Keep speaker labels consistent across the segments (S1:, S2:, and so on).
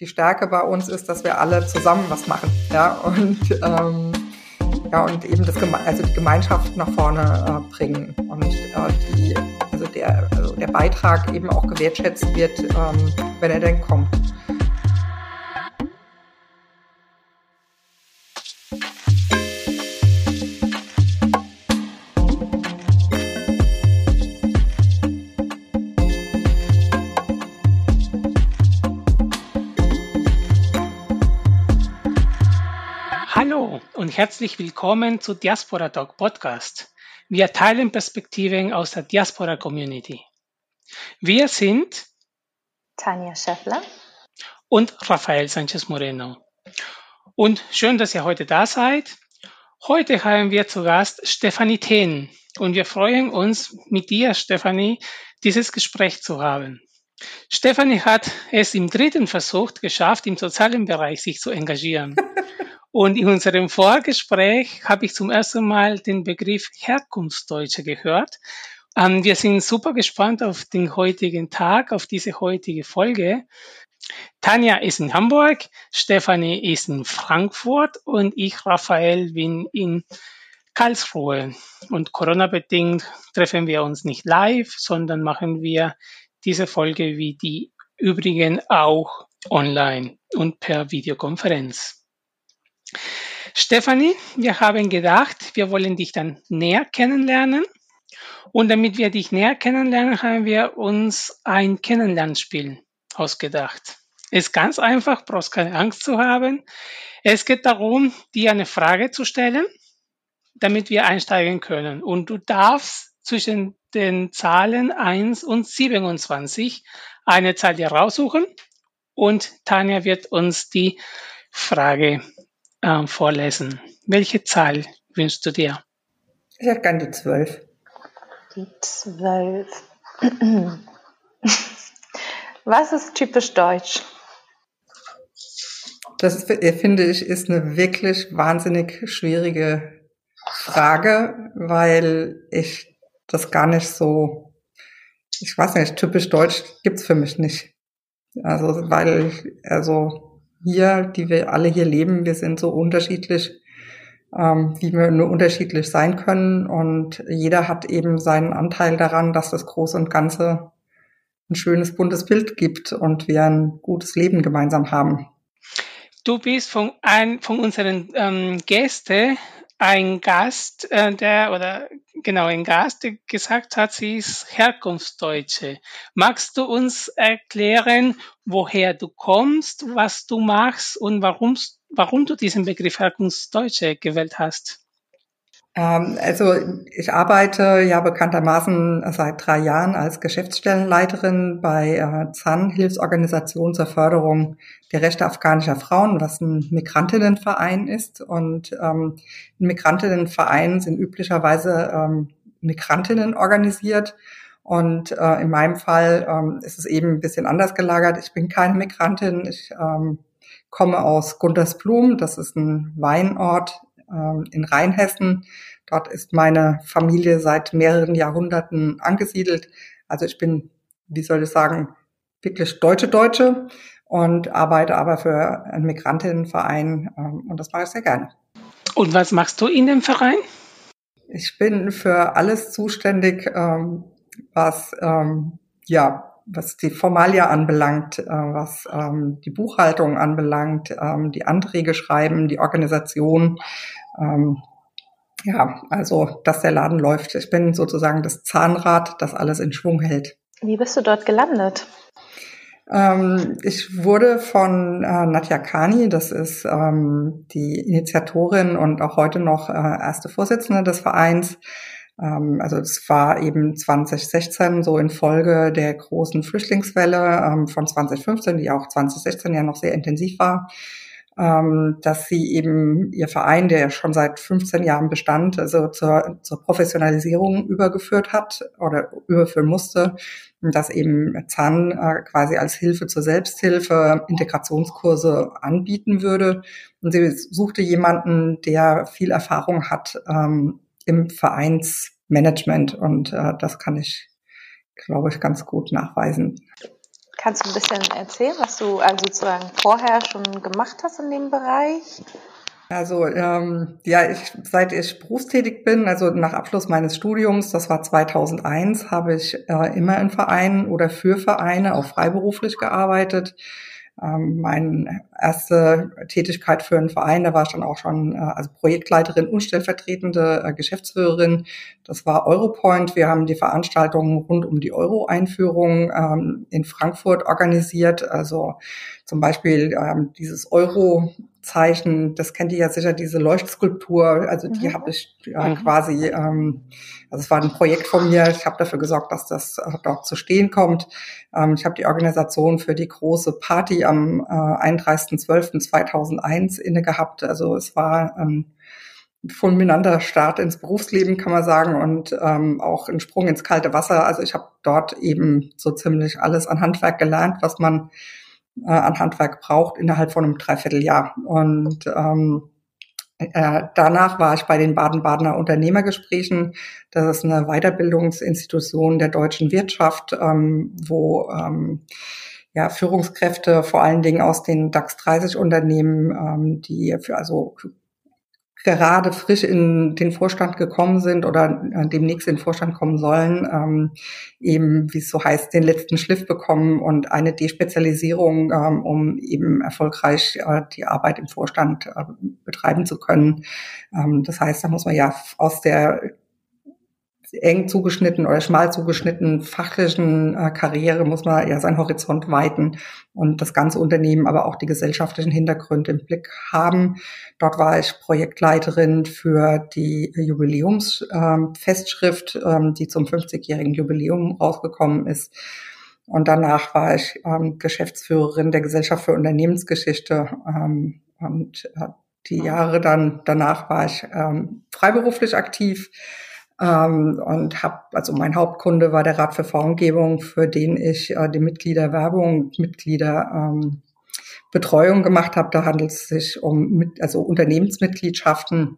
S1: die Stärke bei uns ist, dass wir alle zusammen was machen. Ja, und, ähm, ja, und eben das, also die Gemeinschaft nach vorne äh, bringen und äh, die, also der, also der Beitrag eben auch gewertschätzt wird, ähm, wenn er denn kommt.
S2: Herzlich willkommen zu Diaspora Talk Podcast. Wir teilen Perspektiven aus der Diaspora Community. Wir sind
S3: Tanja Schäffler
S2: und Rafael Sanchez Moreno. Und schön, dass ihr heute da seid. Heute haben wir zu Gast Stefanie Thehn und wir freuen uns, mit dir, Stefanie, dieses Gespräch zu haben. Stefanie hat es im dritten Versuch geschafft, im sozialen Bereich sich zu engagieren. Und in unserem Vorgespräch habe ich zum ersten Mal den Begriff Herkunftsdeutsche gehört. Ähm, wir sind super gespannt auf den heutigen Tag, auf diese heutige Folge. Tanja ist in Hamburg, Stefanie ist in Frankfurt und ich, Raphael, bin in Karlsruhe. Und Corona-bedingt treffen wir uns nicht live, sondern machen wir diese Folge wie die übrigen auch online und per Videokonferenz. Stefanie, wir haben gedacht, wir wollen dich dann näher kennenlernen. Und damit wir dich näher kennenlernen, haben wir uns ein Kennenlernspiel ausgedacht. Ist ganz einfach, brauchst keine Angst zu haben. Es geht darum, dir eine Frage zu stellen, damit wir einsteigen können. Und du darfst zwischen den Zahlen 1 und 27 eine Zahl dir raussuchen und Tanja wird uns die Frage ähm, vorlesen. Welche Zahl wünschst du dir?
S1: Ich hätte gerne die zwölf.
S3: Die zwölf. Was ist typisch deutsch?
S1: Das finde ich ist eine wirklich wahnsinnig schwierige Frage, weil ich das gar nicht so, ich weiß nicht, typisch deutsch gibt's für mich nicht. Also, weil, also, hier, die wir alle hier leben, wir sind so unterschiedlich, ähm, wie wir nur unterschiedlich sein können. Und jeder hat eben seinen Anteil daran, dass das Große und Ganze ein schönes, buntes Bild gibt und wir ein gutes Leben gemeinsam haben.
S2: Du bist von, ein, von unseren ähm, Gästen ein Gast, äh, der oder genau ein Gast, der gesagt hat, sie ist Herkunftsdeutsche. Magst du uns erklären, woher du kommst, was du machst und warum, warum du diesen Begriff Herkunftsdeutsche gewählt hast?
S1: Ähm, also ich arbeite ja bekanntermaßen seit drei Jahren als Geschäftsstellenleiterin bei äh, ZAN, Hilfsorganisation zur Förderung der Rechte afghanischer Frauen, was ein Migrantinnenverein ist. Und ähm, in sind üblicherweise ähm, Migrantinnen organisiert. Und äh, in meinem Fall ähm, ist es eben ein bisschen anders gelagert. Ich bin keine Migrantin. Ich ähm, komme aus Guntersblum. Das ist ein Weinort in Rheinhessen. Dort ist meine Familie seit mehreren Jahrhunderten angesiedelt. Also ich bin, wie soll ich sagen, wirklich deutsche Deutsche und arbeite aber für einen Migrantinnenverein ähm, und das mache ich sehr gerne.
S2: Und was machst du in dem Verein?
S1: Ich bin für alles zuständig, ähm, was ja was die Formalia anbelangt, äh, was ähm, die Buchhaltung anbelangt, ähm, die Anträge schreiben, die Organisation. Ähm, ja, also, dass der Laden läuft. Ich bin sozusagen das Zahnrad, das alles in Schwung hält.
S3: Wie bist du dort gelandet?
S1: Ähm, ich wurde von äh, Nadja Kani, das ist ähm, die Initiatorin und auch heute noch äh, erste Vorsitzende des Vereins, also es war eben 2016 so in Folge der großen Flüchtlingswelle ähm, von 2015, die auch 2016 ja noch sehr intensiv war, ähm, dass sie eben ihr Verein, der schon seit 15 Jahren bestand, also zur, zur Professionalisierung übergeführt hat oder überführen musste, dass eben Zahn äh, quasi als Hilfe zur Selbsthilfe Integrationskurse anbieten würde. Und sie suchte jemanden, der viel Erfahrung hat im Vereinsmanagement und äh, das kann ich, glaube ich, ganz gut nachweisen.
S3: Kannst du ein bisschen erzählen, was du also sozusagen vorher schon gemacht hast in dem Bereich?
S1: Also ähm, ja, ich, seit ich berufstätig bin, also nach Abschluss meines Studiums, das war 2001, habe ich äh, immer in Vereinen oder für Vereine auch freiberuflich gearbeitet. Ähm, meine erste Tätigkeit für einen Verein, da war ich dann auch schon äh, Projektleiterin und stellvertretende äh, Geschäftsführerin. Das war Europoint. Wir haben die Veranstaltungen rund um die Euro-Einführung ähm, in Frankfurt organisiert. Also zum Beispiel ähm, dieses Euro Zeichen, das kennt ihr ja sicher, diese Leuchtskulptur, also die mhm. habe ich ja, mhm. quasi, ähm, also es war ein Projekt von mir, ich habe dafür gesorgt, dass das äh, dort zu stehen kommt. Ähm, ich habe die Organisation für die große Party am äh, 31.12.2001 inne gehabt, also es war ähm, fulminanter Start ins Berufsleben, kann man sagen, und ähm, auch ein Sprung ins kalte Wasser. Also ich habe dort eben so ziemlich alles an Handwerk gelernt, was man äh, an Handwerk braucht innerhalb von einem Dreivierteljahr. Und ähm, äh, danach war ich bei den Baden-Badener Unternehmergesprächen. Das ist eine Weiterbildungsinstitution der deutschen Wirtschaft, ähm, wo ähm, ja, Führungskräfte vor allen Dingen aus den DAX 30 Unternehmen, ähm, die für also gerade frisch in den Vorstand gekommen sind oder äh, demnächst in den Vorstand kommen sollen, ähm, eben, wie es so heißt, den letzten Schliff bekommen und eine Despezialisierung, ähm, um eben erfolgreich äh, die Arbeit im Vorstand äh, betreiben zu können. Ähm, das heißt, da muss man ja aus der eng zugeschnitten oder schmal zugeschnitten fachlichen äh, Karriere muss man ja seinen Horizont weiten und das ganze Unternehmen, aber auch die gesellschaftlichen Hintergründe im Blick haben. Dort war ich Projektleiterin für die Jubiläumsfestschrift, ähm, ähm, die zum 50-jährigen Jubiläum rausgekommen ist. Und danach war ich ähm, Geschäftsführerin der Gesellschaft für Unternehmensgeschichte ähm, und äh, die Jahre dann danach war ich ähm, freiberuflich aktiv ähm, und habe, also mein Hauptkunde war der Rat für Formgebung, für den ich äh, die Mitgliederwerbung, Mitglieder ähm, gemacht habe. Da handelt es sich um mit, also Unternehmensmitgliedschaften,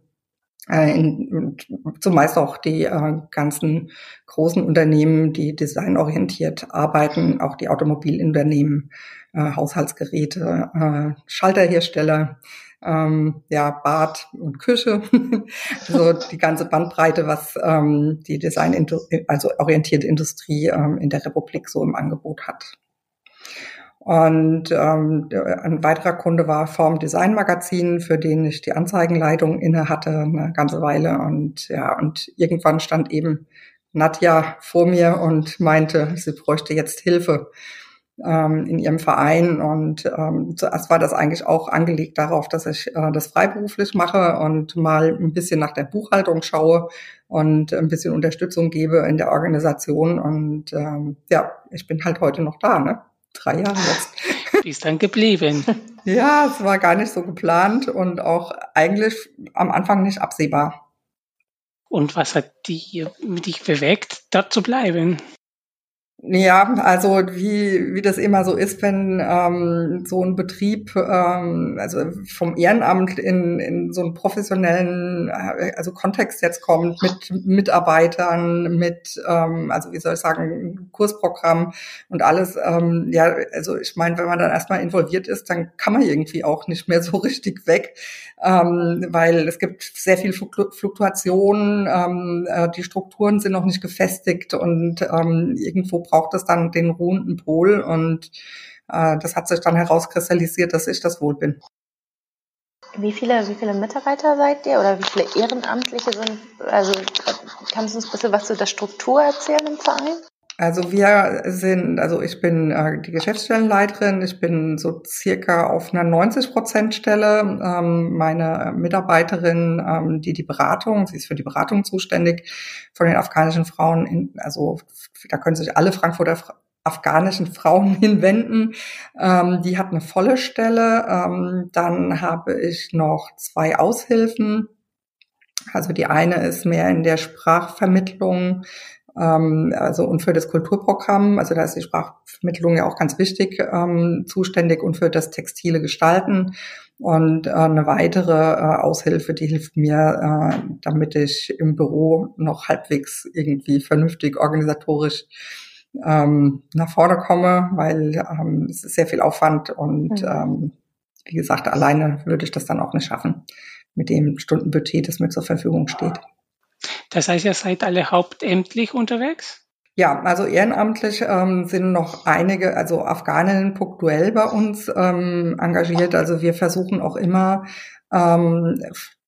S1: äh, in, zumeist auch die äh, ganzen großen Unternehmen, die designorientiert arbeiten, auch die Automobilunternehmen, äh, Haushaltsgeräte, äh, Schalterhersteller, ähm, ja, Bad und Küche, so die ganze Bandbreite, was ähm, die Design, also orientierte Industrie ähm, in der Republik so im Angebot hat. Und ähm, ein weiterer Kunde war Form Design Magazin, für den ich die Anzeigenleitung inne hatte eine ganze Weile. Und ja, und irgendwann stand eben Nadja vor mir und meinte, sie bräuchte jetzt Hilfe ähm, in ihrem Verein. Und ähm, zuerst war das eigentlich auch angelegt darauf, dass ich äh, das freiberuflich mache und mal ein bisschen nach der Buchhaltung schaue und ein bisschen Unterstützung gebe in der Organisation. Und ähm, ja, ich bin halt heute noch da, ne? Drei Jahre jetzt.
S2: Wie ist dann geblieben?
S1: ja, es war gar nicht so geplant und auch eigentlich am Anfang nicht absehbar.
S2: Und was hat die, dich bewegt, dort zu bleiben?
S1: Ja, also wie, wie das immer so ist, wenn ähm, so ein Betrieb, ähm, also vom Ehrenamt in, in so einen professionellen, äh, also Kontext jetzt kommt, mit Mitarbeitern, mit, ähm, also wie soll ich sagen, Kursprogramm und alles. Ähm, ja, also ich meine, wenn man dann erstmal involviert ist, dann kann man irgendwie auch nicht mehr so richtig weg, ähm, weil es gibt sehr viel Fluktuation, ähm, äh, die Strukturen sind noch nicht gefestigt und ähm, irgendwo braucht es dann den ruhenden Pol und äh, das hat sich dann herauskristallisiert, dass ich das wohl bin.
S3: Wie viele, wie viele Mitarbeiter seid ihr oder wie viele Ehrenamtliche sind? Also kannst du uns ein bisschen was zu der Struktur erzählen im Verein?
S1: Also wir sind, also ich bin äh, die Geschäftsstellenleiterin, ich bin so circa auf einer 90 Prozent Stelle. Ähm, meine Mitarbeiterin, ähm, die die Beratung, sie ist für die Beratung zuständig von den afghanischen Frauen, in, also da können sich alle Frankfurter afghanischen Frauen hinwenden. Ähm, die hat eine volle Stelle. Ähm, dann habe ich noch zwei Aushilfen. Also die eine ist mehr in der Sprachvermittlung, ähm, also und für das Kulturprogramm, also da ist die Sprachvermittlung ja auch ganz wichtig, ähm, zuständig und für das textile Gestalten. Und äh, eine weitere äh, Aushilfe, die hilft mir, äh, damit ich im Büro noch halbwegs irgendwie vernünftig organisatorisch ähm, nach vorne komme, weil ähm, es ist sehr viel Aufwand und mhm. ähm, wie gesagt, alleine würde ich das dann auch nicht schaffen mit dem Stundenbudget, das mir zur Verfügung steht.
S2: Das heißt, ihr seid alle hauptämtlich unterwegs?
S1: Ja, also ehrenamtlich ähm, sind noch einige, also Afghaninnen punktuell bei uns ähm, engagiert. Also wir versuchen auch immer ähm,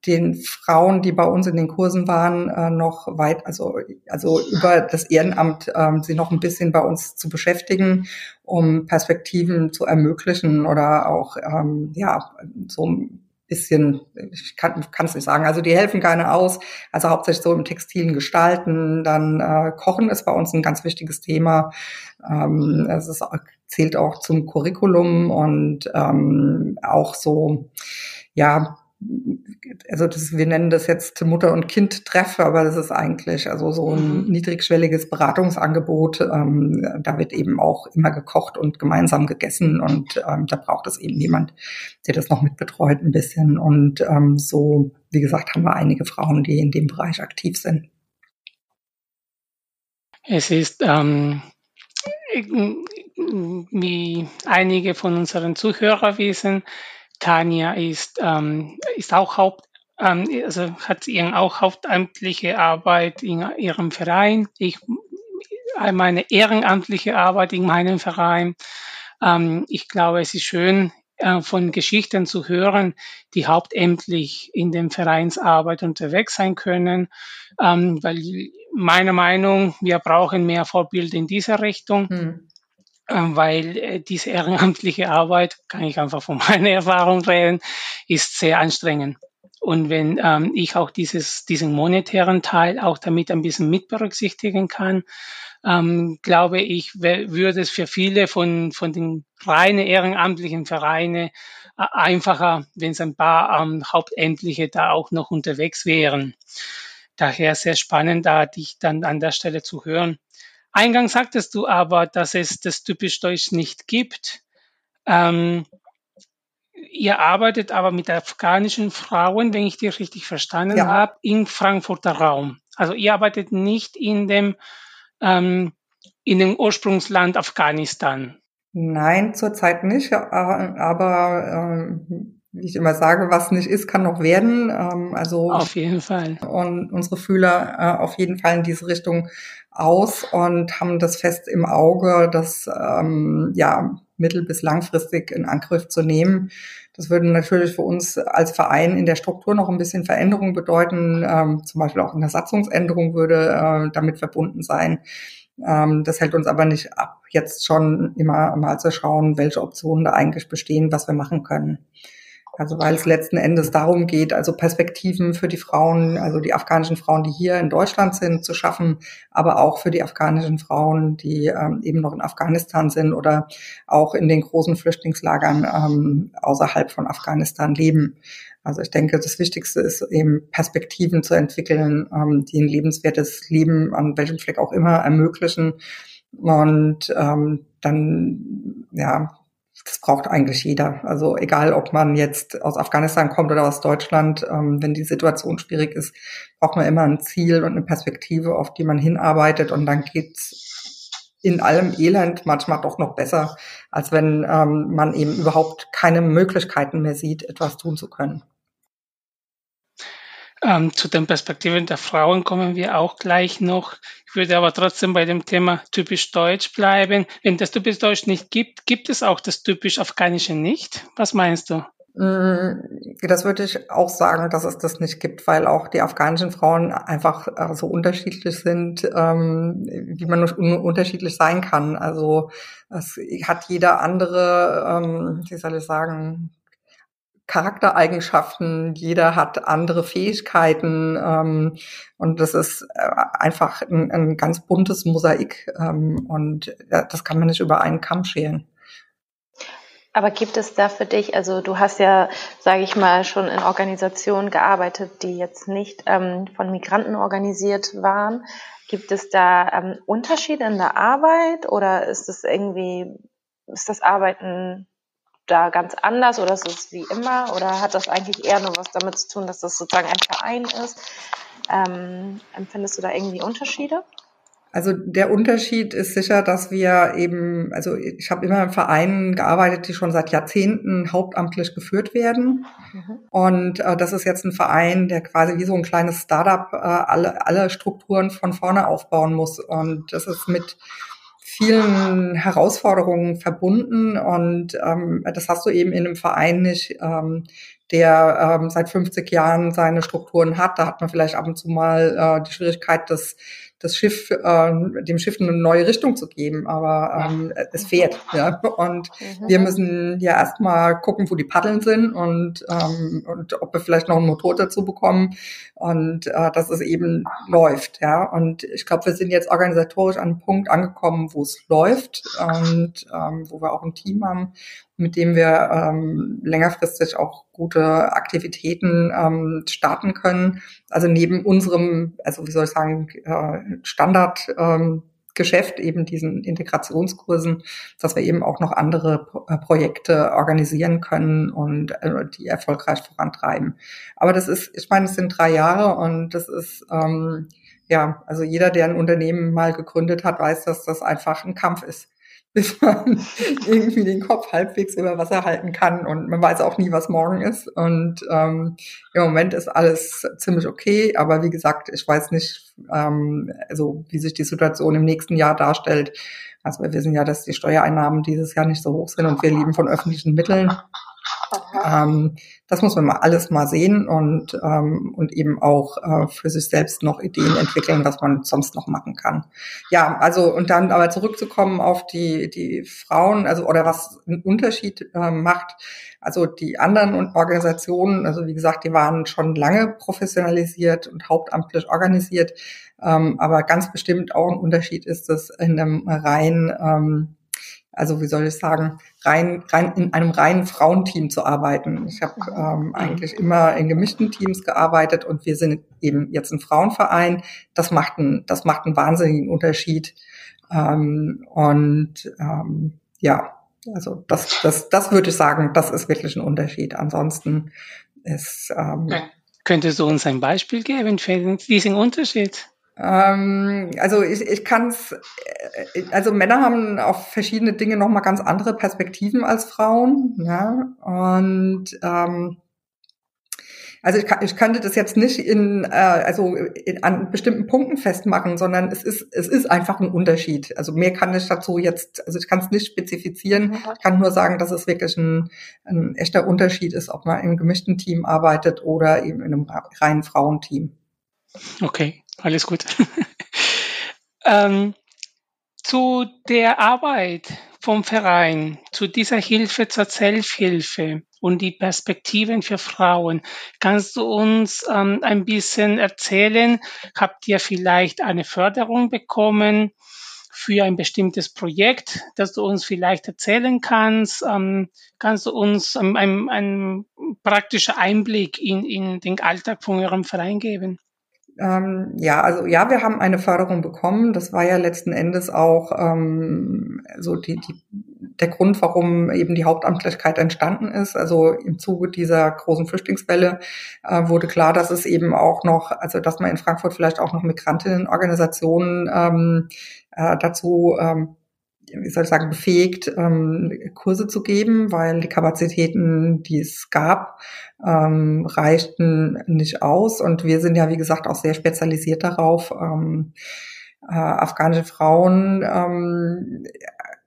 S1: den Frauen, die bei uns in den Kursen waren, äh, noch weit, also, also über das Ehrenamt ähm, sie noch ein bisschen bei uns zu beschäftigen, um Perspektiven zu ermöglichen oder auch ähm, ja so bisschen, ich kann es nicht sagen, also die helfen gerne aus, also hauptsächlich so im textilen Gestalten, dann äh, Kochen ist bei uns ein ganz wichtiges Thema. Ähm, es ist, zählt auch zum Curriculum und ähm, auch so, ja, also das, wir nennen das jetzt Mutter- und Kind-Treff, aber das ist eigentlich also so ein mhm. niedrigschwelliges Beratungsangebot. Ähm, da wird eben auch immer gekocht und gemeinsam gegessen und ähm, da braucht es eben jemand, der das noch mitbetreut ein bisschen. Und ähm, so, wie gesagt, haben wir einige Frauen, die in dem Bereich aktiv sind.
S2: Es ist ähm, wie einige von unseren Zuhörern wissen, Tanja ist, ähm, ist auch Haupt, ähm, also hat ihren auch hauptamtliche Arbeit in ihrem Verein. Ich meine ehrenamtliche Arbeit in meinem Verein. Ähm, ich glaube, es ist schön, äh, von Geschichten zu hören, die hauptamtlich in dem Vereinsarbeit unterwegs sein können, ähm, weil meiner Meinung, wir brauchen mehr Vorbilder in dieser Richtung. Hm. Ähm, weil äh, diese ehrenamtliche Arbeit, kann ich einfach von meiner Erfahrung reden, ist sehr anstrengend. Und wenn ähm, ich auch dieses, diesen monetären Teil auch damit ein bisschen mit berücksichtigen kann, ähm, glaube ich, würde es für viele von, von den reinen ehrenamtlichen Vereinen äh, einfacher, wenn es ein paar ähm, Hauptämtliche da auch noch unterwegs wären. Daher sehr spannend, da dich dann an der Stelle zu hören. Eingangs sagtest du aber, dass es das typisch Deutsch nicht gibt. Ähm, ihr arbeitet aber mit afghanischen Frauen, wenn ich dich richtig verstanden ja. habe, im Frankfurter Raum. Also ihr arbeitet nicht in dem, ähm, in dem Ursprungsland Afghanistan.
S1: Nein, zurzeit nicht, aber ähm, wie ich immer sage, was nicht ist, kann noch werden. Ähm, also
S2: auf jeden Fall.
S1: Und unsere Fühler äh, auf jeden Fall in diese Richtung aus und haben das fest im Auge, das ähm, ja mittel- bis langfristig in Angriff zu nehmen. Das würde natürlich für uns als Verein in der Struktur noch ein bisschen Veränderung bedeuten. Ähm, zum Beispiel auch eine Satzungsänderung würde äh, damit verbunden sein. Ähm, das hält uns aber nicht ab, jetzt schon immer mal zu schauen, welche Optionen da eigentlich bestehen, was wir machen können. Also weil es letzten Endes darum geht, also Perspektiven für die Frauen, also die afghanischen Frauen, die hier in Deutschland sind, zu schaffen, aber auch für die afghanischen Frauen, die ähm, eben noch in Afghanistan sind oder auch in den großen Flüchtlingslagern ähm, außerhalb von Afghanistan leben. Also ich denke, das Wichtigste ist eben Perspektiven zu entwickeln, ähm, die ein lebenswertes Leben an welchem Fleck auch immer ermöglichen. Und ähm, dann ja das braucht eigentlich jeder. Also egal, ob man jetzt aus Afghanistan kommt oder aus Deutschland, ähm, wenn die Situation schwierig ist, braucht man immer ein Ziel und eine Perspektive, auf die man hinarbeitet und dann geht's in allem Elend manchmal doch noch besser, als wenn ähm, man eben überhaupt keine Möglichkeiten mehr sieht, etwas tun zu können.
S2: Ähm, zu den Perspektiven der Frauen kommen wir auch gleich noch. Ich würde aber trotzdem bei dem Thema typisch Deutsch bleiben. Wenn das typisch Deutsch nicht gibt, gibt es auch das typisch Afghanische nicht? Was meinst du?
S1: Mm, das würde ich auch sagen, dass es das nicht gibt, weil auch die afghanischen Frauen einfach äh, so unterschiedlich sind, ähm, wie man unterschiedlich sein kann. Also es hat jeder andere, ähm, wie soll ich sagen, Charaktereigenschaften, jeder hat andere Fähigkeiten ähm, und das ist äh, einfach ein, ein ganz buntes Mosaik ähm, und das kann man nicht über einen Kamm scheren.
S3: Aber gibt es da für dich, also du hast ja, sage ich mal, schon in Organisationen gearbeitet, die jetzt nicht ähm, von Migranten organisiert waren. Gibt es da ähm, Unterschiede in der Arbeit oder ist es irgendwie, ist das Arbeiten da ganz anders oder ist es wie immer oder hat das eigentlich eher nur was damit zu tun, dass das sozusagen ein Verein ist? Ähm, empfindest du da irgendwie Unterschiede?
S1: Also der Unterschied ist sicher, dass wir eben, also ich habe immer in Vereinen gearbeitet, die schon seit Jahrzehnten hauptamtlich geführt werden. Mhm. Und äh, das ist jetzt ein Verein, der quasi wie so ein kleines Startup äh, alle, alle Strukturen von vorne aufbauen muss. Und das ist mit vielen Herausforderungen verbunden und ähm, das hast du eben in einem Verein nicht, ähm, der ähm, seit 50 Jahren seine Strukturen hat. Da hat man vielleicht ab und zu mal äh, die Schwierigkeit, dass das Schiff, äh, dem Schiff eine neue Richtung zu geben, aber ähm, es fährt. Ja? Und mhm. wir müssen ja erstmal gucken, wo die Paddeln sind und, ähm, und ob wir vielleicht noch einen Motor dazu bekommen und äh, dass es eben läuft. Ja? Und ich glaube, wir sind jetzt organisatorisch an einem Punkt angekommen, wo es läuft und ähm, wo wir auch ein Team haben, mit dem wir ähm, längerfristig auch gute Aktivitäten ähm, starten können. Also neben unserem, also wie soll ich sagen, äh, Standard ähm, Geschäft, eben diesen Integrationskursen, dass wir eben auch noch andere äh, Projekte organisieren können und äh, die erfolgreich vorantreiben. Aber das ist, ich meine, es sind drei Jahre und das ist ähm, ja, also jeder, der ein Unternehmen mal gegründet hat, weiß, dass das einfach ein Kampf ist bis man irgendwie den Kopf halbwegs über Wasser halten kann und man weiß auch nie, was morgen ist. Und ähm, im Moment ist alles ziemlich okay, aber wie gesagt, ich weiß nicht, ähm, also wie sich die Situation im nächsten Jahr darstellt. Also wir wissen ja, dass die Steuereinnahmen dieses Jahr nicht so hoch sind und wir leben von öffentlichen Mitteln. Ähm, das muss man mal alles mal sehen und, ähm, und eben auch äh, für sich selbst noch Ideen entwickeln, was man sonst noch machen kann. Ja, also und dann aber zurückzukommen auf die, die Frauen, also oder was einen Unterschied äh, macht. Also die anderen Organisationen, also wie gesagt, die waren schon lange professionalisiert und hauptamtlich organisiert. Ähm, aber ganz bestimmt auch ein Unterschied ist es in einem rein ähm, also wie soll ich sagen, rein, rein in einem reinen Frauenteam zu arbeiten. Ich habe ähm, mhm. eigentlich immer in gemischten Teams gearbeitet und wir sind eben jetzt ein Frauenverein. Das macht einen, das macht einen wahnsinnigen Unterschied. Ähm, und ähm, ja, also das, das, das würde ich sagen, das ist wirklich ein Unterschied. Ansonsten ist ähm,
S2: ja. Könntest du uns ein Beispiel geben für diesen Unterschied?
S1: Ähm, also ich, ich kann es, äh, also Männer haben auf verschiedene Dinge nochmal ganz andere Perspektiven als Frauen. Ja? Und ähm, also ich, kann, ich könnte das jetzt nicht in, äh, also in, an bestimmten Punkten festmachen, sondern es ist, es ist einfach ein Unterschied. Also mehr kann ich dazu jetzt, also ich kann es nicht spezifizieren. Ich kann nur sagen, dass es wirklich ein, ein echter Unterschied ist, ob man im gemischten Team arbeitet oder eben in einem reinen Frauenteam.
S2: Okay alles gut. ähm, zu der Arbeit vom Verein, zu dieser Hilfe zur Selbsthilfe und die Perspektiven für Frauen. Kannst du uns ähm, ein bisschen erzählen? Habt ihr vielleicht eine Förderung bekommen für ein bestimmtes Projekt, das du uns vielleicht erzählen kannst? Ähm, kannst du uns einen ein, ein praktischen Einblick in, in den Alltag von eurem Verein geben?
S1: Ähm, ja, also ja, wir haben eine Förderung bekommen. Das war ja letzten Endes auch ähm, so die, die, der Grund, warum eben die Hauptamtlichkeit entstanden ist. Also im Zuge dieser großen Flüchtlingswelle äh, wurde klar, dass es eben auch noch, also dass man in Frankfurt vielleicht auch noch Migrantinnenorganisationen ähm, äh, dazu ähm, wie soll ich sagen, befähigt, ähm, Kurse zu geben, weil die Kapazitäten, die es gab, ähm, reichten nicht aus. Und wir sind ja, wie gesagt, auch sehr spezialisiert darauf, ähm, äh, afghanische Frauen ähm,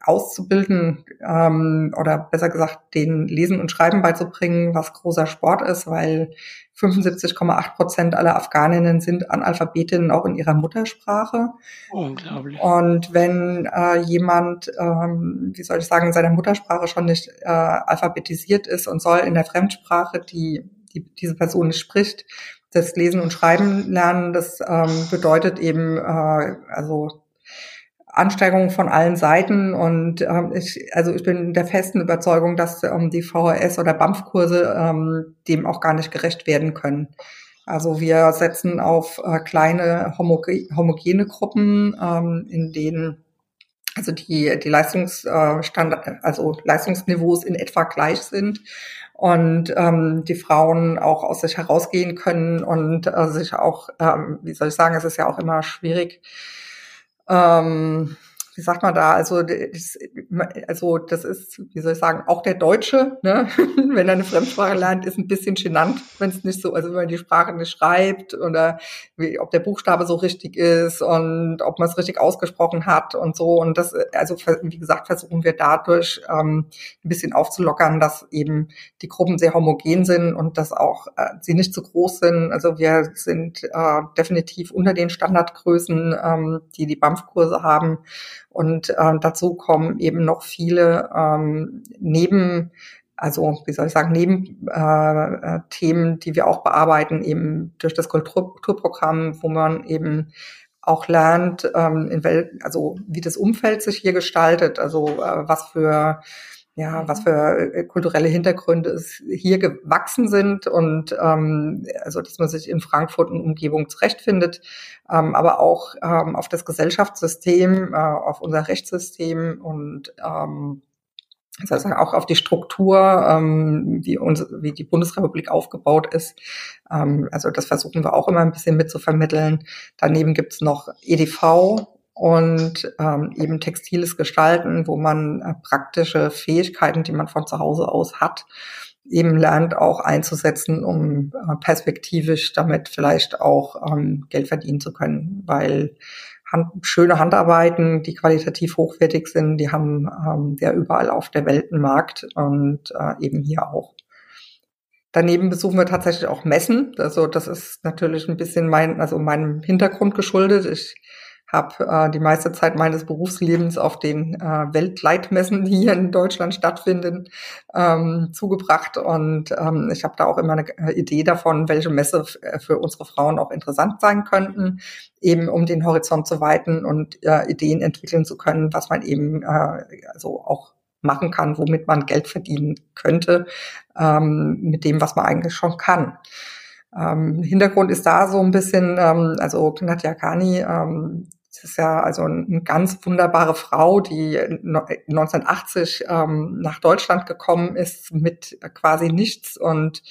S1: auszubilden ähm, oder besser gesagt, den Lesen und Schreiben beizubringen, was großer Sport ist, weil 75,8 Prozent aller Afghaninnen sind Analphabetinnen auch in ihrer Muttersprache.
S2: Unglaublich.
S1: Und wenn äh, jemand, ähm, wie soll ich sagen, in seiner Muttersprache schon nicht äh, alphabetisiert ist und soll in der Fremdsprache, die, die diese Person nicht spricht, das Lesen und Schreiben lernen, das ähm, bedeutet eben, äh, also Anstrengungen von allen Seiten und ähm, ich, also ich bin der festen Überzeugung, dass ähm, die VHS oder BAMF-Kurse ähm, dem auch gar nicht gerecht werden können. Also wir setzen auf äh, kleine homoge homogene Gruppen, ähm, in denen also die die Leistungsstandard, äh, also Leistungsniveaus in etwa gleich sind und ähm, die Frauen auch aus sich herausgehen können und äh, sich auch, ähm, wie soll ich sagen, es ist ja auch immer schwierig ähm, wie sagt man da, also das, also das ist, wie soll ich sagen, auch der Deutsche, ne? wenn er eine Fremdsprache lernt, ist ein bisschen genannt, wenn es nicht so, also wenn man die Sprache nicht schreibt oder wie, ob der Buchstabe so richtig ist und ob man es richtig ausgesprochen hat und so. Und das, also wie gesagt, versuchen wir dadurch ähm, ein bisschen aufzulockern, dass eben die Gruppen sehr homogen sind und dass auch äh, sie nicht zu groß sind. Also wir sind äh, definitiv unter den Standardgrößen, ähm, die die BAMF-Kurse haben. Und äh, dazu kommen eben noch viele ähm, neben also wie soll ich sagen, neben äh, äh, die wir auch bearbeiten, eben durch das Kulturprogramm, wo man eben auch lernt, ähm, in wel also wie das Umfeld sich hier gestaltet, also äh, was für ja, was für äh, kulturelle Hintergründe es hier gewachsen sind und ähm, also dass man sich in Frankfurt und Umgebung zurechtfindet, ähm, aber auch ähm, auf das Gesellschaftssystem, äh, auf unser Rechtssystem und ähm, sozusagen auch auf die Struktur, ähm, wie, uns, wie die Bundesrepublik aufgebaut ist. Ähm, also das versuchen wir auch immer ein bisschen mitzuvermitteln. Daneben gibt's noch EDV, und ähm, eben textiles Gestalten, wo man äh, praktische Fähigkeiten, die man von zu Hause aus hat, eben lernt auch einzusetzen, um äh, perspektivisch damit vielleicht auch ähm, Geld verdienen zu können, weil Hand, schöne Handarbeiten, die qualitativ hochwertig sind, die haben ähm, ja überall auf der Welt einen Markt und äh, eben hier auch. Daneben besuchen wir tatsächlich auch Messen. Also das ist natürlich ein bisschen mein, also meinem Hintergrund geschuldet. Ich habe äh, die meiste Zeit meines Berufslebens auf den äh, Weltleitmessen, die hier in Deutschland stattfinden, ähm, zugebracht. Und ähm, ich habe da auch immer eine äh, Idee davon, welche Messe äh, für unsere Frauen auch interessant sein könnten, eben um den Horizont zu weiten und äh, Ideen entwickeln zu können, was man eben äh, also auch machen kann, womit man Geld verdienen könnte, ähm, mit dem, was man eigentlich schon kann. Ähm, Hintergrund ist da so ein bisschen, ähm, also Nadja Kani, ähm, das ist ja also eine ganz wunderbare Frau, die 1980 ähm, nach Deutschland gekommen ist mit quasi nichts und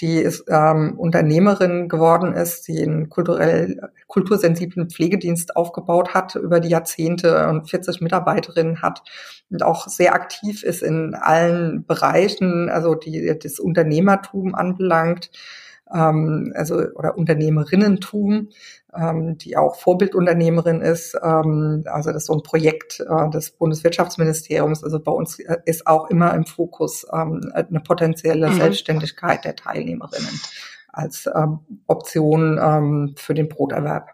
S1: die ist ähm, Unternehmerin geworden ist, die einen kulturell kultursensiblen Pflegedienst aufgebaut hat über die Jahrzehnte und 40 Mitarbeiterinnen hat und auch sehr aktiv ist in allen Bereichen, also die das Unternehmertum anbelangt ähm, also oder Unternehmerinnentum, ähm, die auch Vorbildunternehmerin ist. Ähm, also das ist so ein Projekt äh, des Bundeswirtschaftsministeriums. Also bei uns äh, ist auch immer im Fokus ähm, eine potenzielle mhm. Selbstständigkeit der Teilnehmerinnen als ähm, Option ähm, für den Broterwerb.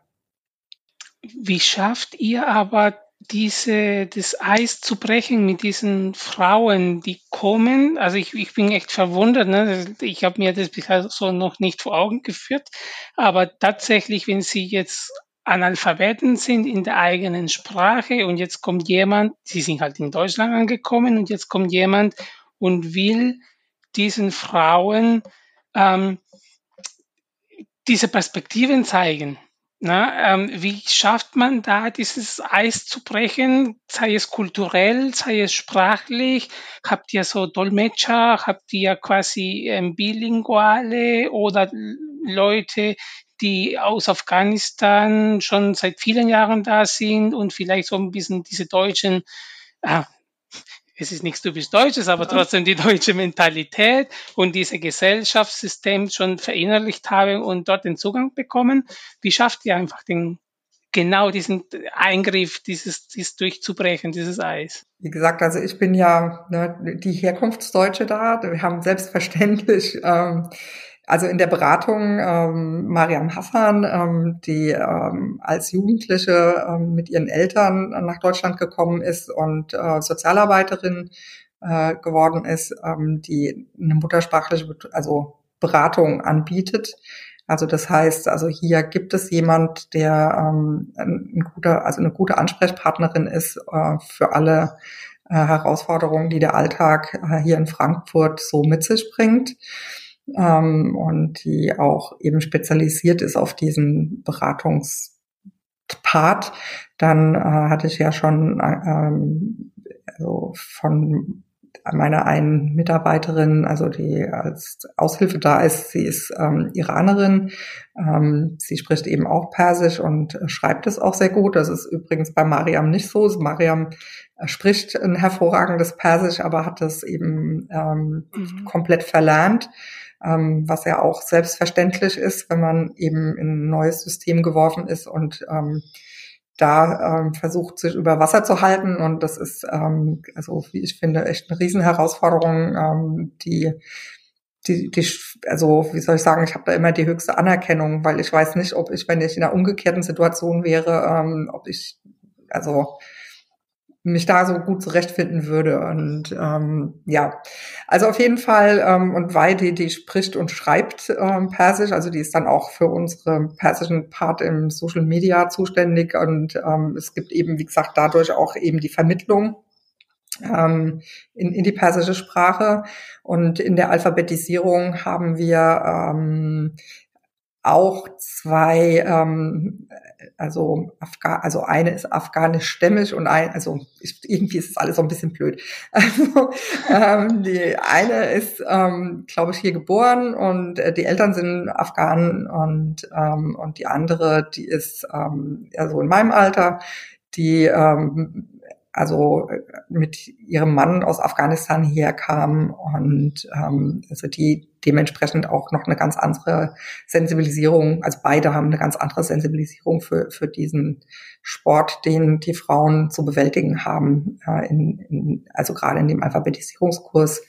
S2: Wie schafft ihr aber diese, das Eis zu brechen mit diesen Frauen, die kommen. Also ich, ich bin echt verwundert. Ne? Ich habe mir das bisher so noch nicht vor Augen geführt. Aber tatsächlich, wenn sie jetzt Analphabeten sind in der eigenen Sprache und jetzt kommt jemand, sie sind halt in Deutschland angekommen und jetzt kommt jemand und will diesen Frauen ähm, diese Perspektiven zeigen. Na, ähm, wie schafft man da dieses Eis zu brechen, sei es kulturell, sei es sprachlich? Habt ihr so Dolmetscher, habt ihr quasi ähm, Bilinguale oder Leute, die aus Afghanistan schon seit vielen Jahren da sind und vielleicht so ein bisschen diese deutschen, äh, es ist nichts typisch Deutsches, aber trotzdem die deutsche Mentalität und diese Gesellschaftssystem schon verinnerlicht haben und dort den Zugang bekommen. Wie schafft ihr einfach den genau diesen Eingriff, dieses, dieses durchzubrechen, dieses Eis?
S1: Wie gesagt, also ich bin ja ne, die Herkunftsdeutsche da. Wir haben selbstverständlich ähm, also in der Beratung ähm, Mariam Hassan, ähm, die ähm, als Jugendliche ähm, mit ihren Eltern nach Deutschland gekommen ist und äh, Sozialarbeiterin äh, geworden ist, ähm, die eine muttersprachliche also Beratung anbietet. Also das heißt, also hier gibt es jemand, der ähm, ein guter, also eine gute Ansprechpartnerin ist äh, für alle äh, Herausforderungen, die der Alltag äh, hier in Frankfurt so mit sich bringt ähm, und die auch eben spezialisiert ist auf diesen Beratungspart. Dann äh, hatte ich ja schon äh, also von meiner einen Mitarbeiterin, also die als Aushilfe da ist, sie ist ähm, Iranerin. Ähm, sie spricht eben auch Persisch und schreibt es auch sehr gut. Das ist übrigens bei Mariam nicht so. Mariam äh, spricht ein hervorragendes Persisch, aber hat das eben ähm, mhm. komplett verlernt ähm, was ja auch selbstverständlich ist, wenn man eben in ein neues System geworfen ist und ähm, da ähm, versucht, sich über Wasser zu halten. Und das ist, ähm, also wie ich finde, echt eine Riesenherausforderung, ähm, die die, die, also wie soll ich sagen, ich habe da immer die höchste Anerkennung, weil ich weiß nicht, ob ich, wenn ich in einer umgekehrten Situation wäre, ähm, ob ich, also mich da so gut zurechtfinden würde. Und ähm, ja, also auf jeden Fall, ähm, und Weidi, die spricht und schreibt ähm, Persisch, also die ist dann auch für unsere persischen Part im Social Media zuständig. Und ähm, es gibt eben, wie gesagt, dadurch auch eben die Vermittlung ähm, in, in die persische Sprache. Und in der Alphabetisierung haben wir ähm, auch zwei, ähm, also Afga also eine ist afghanisch-stämmig und ein, also ich, irgendwie ist es alles so ein bisschen blöd. Also ähm, die eine ist, ähm, glaube ich, hier geboren und äh, die Eltern sind Afghanen und ähm, und die andere, die ist ähm, ja so in meinem Alter, die ähm, also äh, mit ihrem Mann aus Afghanistan herkam und ähm, also die dementsprechend auch noch eine ganz andere Sensibilisierung, also beide haben eine ganz andere Sensibilisierung für, für diesen Sport, den die Frauen zu bewältigen haben, äh, in, in, also gerade in dem Alphabetisierungskurs.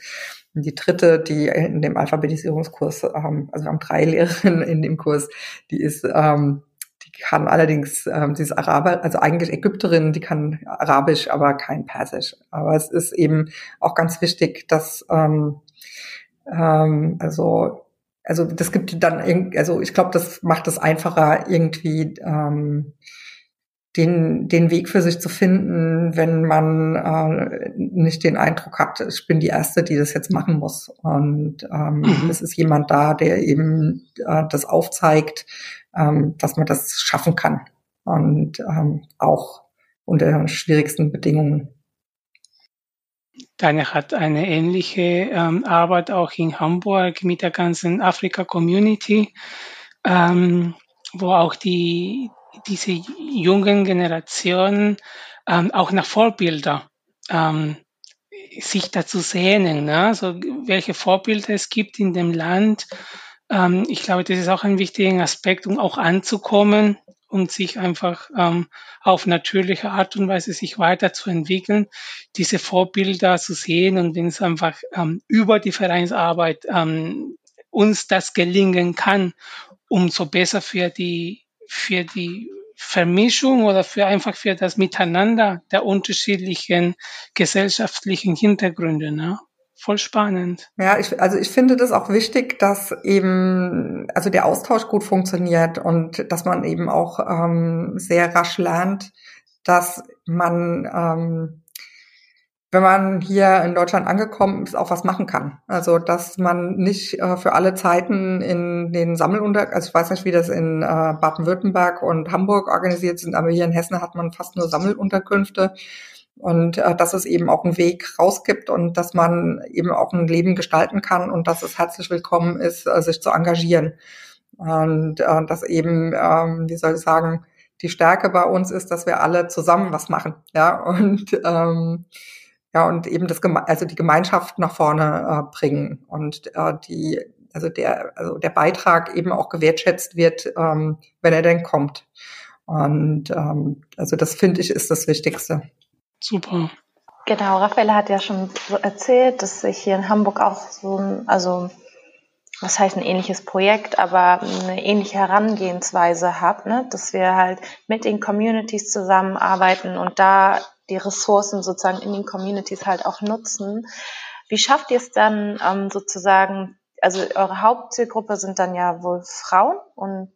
S1: Die dritte, die in dem Alphabetisierungskurs, ähm, also wir haben drei Lehrerinnen in dem Kurs, die ist ähm, kann allerdings, ähm, sie ist Araber, also eigentlich Ägypterin, die kann Arabisch, aber kein Persisch. Aber es ist eben auch ganz wichtig, dass ähm, ähm, also also das gibt dann also ich glaube, das macht es einfacher irgendwie ähm, den, den Weg für sich zu finden, wenn man äh, nicht den Eindruck hat, ich bin die Erste, die das jetzt machen muss. Und ähm, mhm. es ist jemand da, der eben äh, das aufzeigt, ähm, dass man das schaffen kann. Und ähm, auch unter schwierigsten Bedingungen.
S2: Deine hat eine ähnliche ähm, Arbeit auch in Hamburg mit der ganzen Afrika-Community, ähm, wo auch die, diese jungen Generationen ähm, auch nach Vorbilder ähm, sich dazu sehnen, ne? also welche Vorbilder es gibt in dem Land. Ähm, ich glaube, das ist auch ein wichtiger Aspekt, um auch anzukommen und sich einfach ähm, auf natürliche Art und Weise sich weiterzuentwickeln, diese Vorbilder zu sehen und wenn es einfach ähm, über die Vereinsarbeit ähm, uns das gelingen kann, umso besser für die für die Vermischung oder für einfach für das Miteinander der unterschiedlichen gesellschaftlichen Hintergründe. Ne? Voll spannend.
S1: Ja, ich, also ich finde das auch wichtig, dass eben also der Austausch gut funktioniert und dass man eben auch ähm, sehr rasch lernt, dass man ähm, wenn man hier in Deutschland angekommen ist, auch was machen kann. Also dass man nicht äh, für alle Zeiten in den Sammelunter, also ich weiß nicht, wie das in äh, Baden-Württemberg und Hamburg organisiert sind, aber hier in Hessen hat man fast nur Sammelunterkünfte und äh, dass es eben auch einen Weg rausgibt und dass man eben auch ein Leben gestalten kann und dass es herzlich willkommen ist, äh, sich zu engagieren. Und äh, dass eben, ähm, wie soll ich sagen, die Stärke bei uns ist, dass wir alle zusammen was machen, ja und ähm, ja und eben das also die Gemeinschaft nach vorne äh, bringen und äh, die also der also der Beitrag eben auch gewertschätzt wird, ähm, wenn er denn kommt und ähm, also das finde ich ist das Wichtigste.
S2: Super.
S3: Genau, Raffaella hat ja schon so erzählt, dass ich hier in Hamburg auch so ein, also was heißt ein ähnliches Projekt, aber eine ähnliche Herangehensweise habe, ne? dass wir halt mit den Communities zusammenarbeiten und da die Ressourcen sozusagen in den Communities halt auch nutzen. Wie schafft ihr es dann ähm, sozusagen, also eure Hauptzielgruppe sind dann ja wohl Frauen und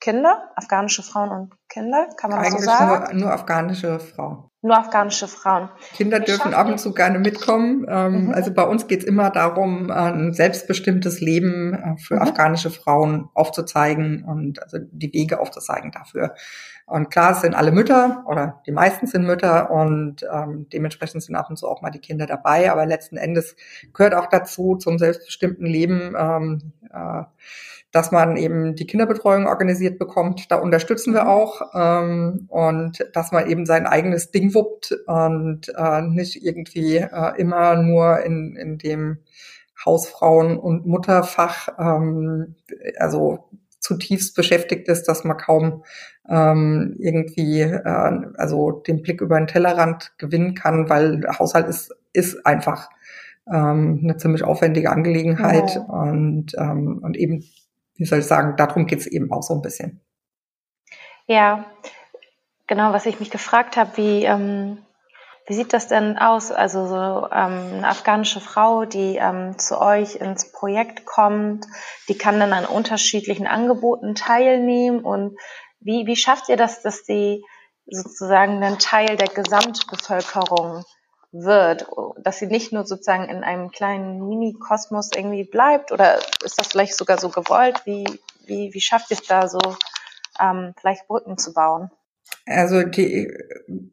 S3: Kinder, afghanische Frauen und Kinder, kann man
S1: Eigentlich
S3: so sagen?
S1: Nur, nur afghanische Frauen.
S3: Nur afghanische Frauen.
S1: Kinder dürfen ab und zu gerne mitkommen. Ähm, mhm. Also bei uns geht es immer darum, ein selbstbestimmtes Leben äh, für mhm. afghanische Frauen aufzuzeigen und also die Wege aufzuzeigen dafür. Und klar, es sind alle Mütter oder die meisten sind Mütter und ähm, dementsprechend sind ab und zu auch mal die Kinder dabei. Aber letzten Endes gehört auch dazu zum selbstbestimmten Leben. Ähm, äh, dass man eben die Kinderbetreuung organisiert bekommt. Da unterstützen wir auch ähm, und dass man eben sein eigenes Ding wuppt und äh, nicht irgendwie äh, immer nur in, in dem Hausfrauen- und Mutterfach, ähm, also zutiefst beschäftigt ist, dass man kaum ähm, irgendwie äh, also den Blick über den Tellerrand gewinnen kann, weil Haushalt ist, ist einfach ähm, eine ziemlich aufwendige Angelegenheit ja. und, ähm, und eben wie soll ich sagen, darum geht es eben auch so ein bisschen.
S3: Ja, genau, was ich mich gefragt habe, wie, ähm, wie sieht das denn aus? Also so ähm, eine afghanische Frau, die ähm, zu euch ins Projekt kommt, die kann dann an unterschiedlichen Angeboten teilnehmen und wie, wie schafft ihr das, dass sie sozusagen dann Teil der Gesamtbevölkerung wird, dass sie nicht nur sozusagen in einem kleinen Mini-Kosmos irgendwie bleibt oder ist das vielleicht sogar so gewollt? Wie, wie, wie schafft ihr es da so, ähm, vielleicht Brücken zu bauen?
S1: Also die,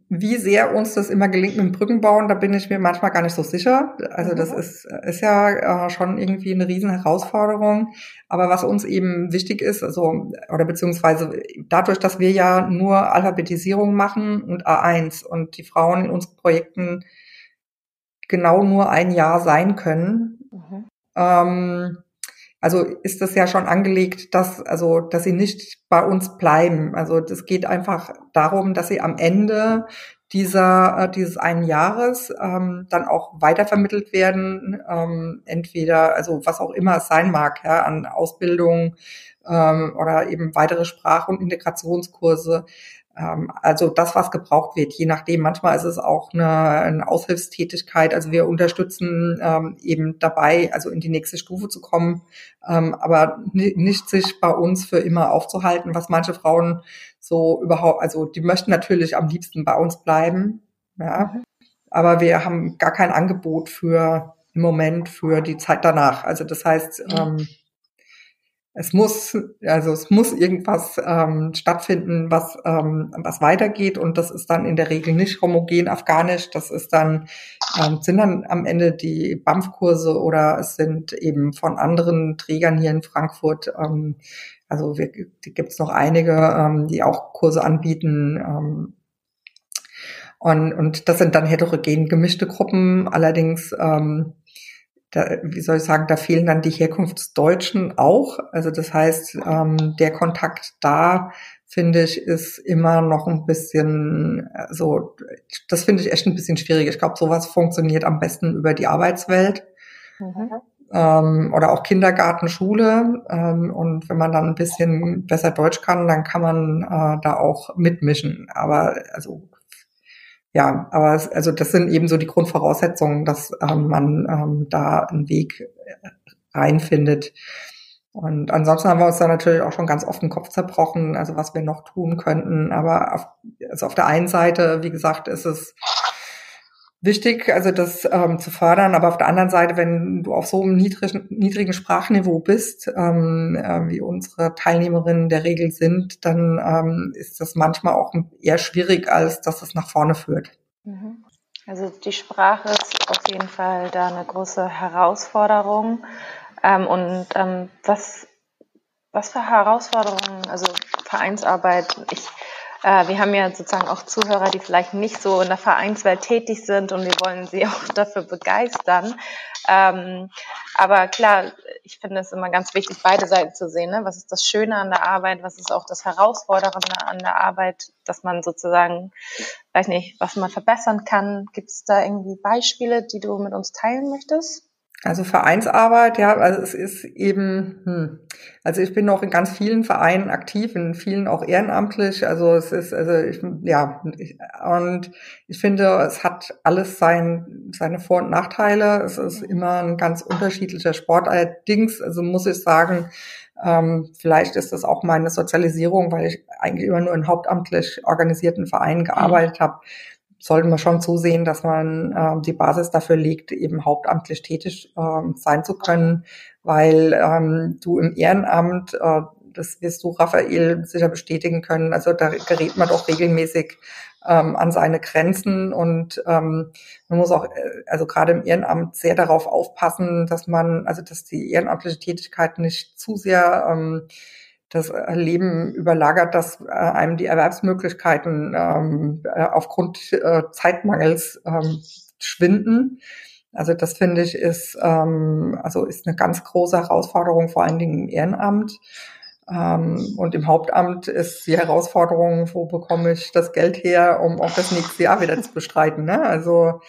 S1: wie sehr uns das immer gelingt mit dem Brückenbauen, da bin ich mir manchmal gar nicht so sicher. Also das mhm. ist, ist ja äh, schon irgendwie eine riesen Herausforderung. Aber was uns eben wichtig ist, also, oder beziehungsweise dadurch, dass wir ja nur Alphabetisierung machen und A1 und die Frauen in unseren Projekten genau nur ein Jahr sein können. Mhm. Ähm, also ist das ja schon angelegt, dass, also, dass sie nicht bei uns bleiben. Also das geht einfach darum, dass sie am Ende dieser, äh, dieses einen Jahres ähm, dann auch weitervermittelt werden, ähm, entweder, also was auch immer es sein mag, ja, an Ausbildung ähm, oder eben weitere Sprach- und Integrationskurse. Ähm, also das, was gebraucht wird, je nachdem. Manchmal ist es auch eine, eine Aushilfstätigkeit. Also wir unterstützen ähm, eben dabei, also in die nächste Stufe zu kommen, ähm, aber nicht sich bei uns für immer aufzuhalten, was manche Frauen so überhaupt, also die möchten natürlich am liebsten bei uns bleiben, ja. Aber wir haben gar kein Angebot für im Moment für die Zeit danach. Also das heißt, ähm, es muss, also es muss irgendwas ähm, stattfinden, was, ähm, was weitergeht und das ist dann in der Regel nicht homogen afghanisch. Das ist dann, ähm, sind dann am Ende die BAMF-Kurse oder es sind eben von anderen Trägern hier in Frankfurt, ähm, also wir, gibt es noch einige, ähm, die auch Kurse anbieten. Ähm, und, und das sind dann heterogen gemischte Gruppen, allerdings ähm, da, wie soll ich sagen, da fehlen dann die Herkunftsdeutschen auch. Also das heißt, ähm, der Kontakt da, finde ich, ist immer noch ein bisschen, so, das finde ich echt ein bisschen schwierig. Ich glaube, sowas funktioniert am besten über die Arbeitswelt. Mhm. Ähm, oder auch Kindergarten, Schule. Ähm, und wenn man dann ein bisschen besser Deutsch kann, dann kann man äh, da auch mitmischen. Aber also ja, aber es, also das sind eben so die Grundvoraussetzungen, dass ähm, man ähm, da einen Weg äh, reinfindet. Und ansonsten haben wir uns da natürlich auch schon ganz oft den Kopf zerbrochen, also was wir noch tun könnten. Aber auf, also auf der einen Seite, wie gesagt, ist es wichtig, also das ähm, zu fördern. Aber auf der anderen Seite, wenn du auf so einem niedrigen, niedrigen Sprachniveau bist, ähm, äh, wie unsere Teilnehmerinnen der Regel sind, dann ähm, ist das manchmal auch eher schwierig, als dass es nach vorne führt.
S3: Mhm. Also die Sprache ist auf jeden Fall da eine große Herausforderung. Ähm, und ähm, was, was für Herausforderungen, also Vereinsarbeit, ich äh, wir haben ja sozusagen auch Zuhörer, die vielleicht nicht so in der Vereinswelt tätig sind und wir wollen sie auch dafür begeistern. Ähm, aber klar, ich finde es immer ganz wichtig, beide Seiten zu sehen. Ne? Was ist das Schöne an der Arbeit? Was ist auch das Herausfordernde an der Arbeit, dass man sozusagen, weiß nicht, was man verbessern kann? Gibt es da irgendwie Beispiele, die du mit uns teilen möchtest?
S1: Also Vereinsarbeit, ja, also es ist eben, hm, also ich bin noch in ganz vielen Vereinen aktiv, in vielen auch ehrenamtlich. Also es ist, also ich, ja, ich, und ich finde, es hat alles sein, seine Vor- und Nachteile. Es ist immer ein ganz unterschiedlicher Sport. Allerdings, also muss ich sagen, Ähm, vielleicht ist das auch meine Sozialisierung, weil ich eigentlich immer nur in hauptamtlich organisierten Vereinen mhm. gearbeitet mhm. habe. Sollten wir schon zusehen, dass man äh, die Basis dafür legt, eben hauptamtlich tätig äh, sein zu können, weil ähm, du im Ehrenamt, äh, das wirst du, Raphael, sicher bestätigen können, also da gerät man doch regelmäßig ähm, an seine Grenzen. Und ähm, man muss auch, äh, also gerade im Ehrenamt sehr darauf aufpassen, dass man, also dass die ehrenamtliche Tätigkeit nicht zu sehr ähm, das Leben überlagert, dass äh, einem die Erwerbsmöglichkeiten ähm, äh, aufgrund äh, Zeitmangels ähm, schwinden. Also das finde ich ist ähm, also ist eine ganz große Herausforderung, vor allen Dingen im Ehrenamt. Ähm, und im Hauptamt ist die Herausforderung, wo bekomme ich das Geld her, um auch das nächste Jahr wieder zu bestreiten. Ne? Also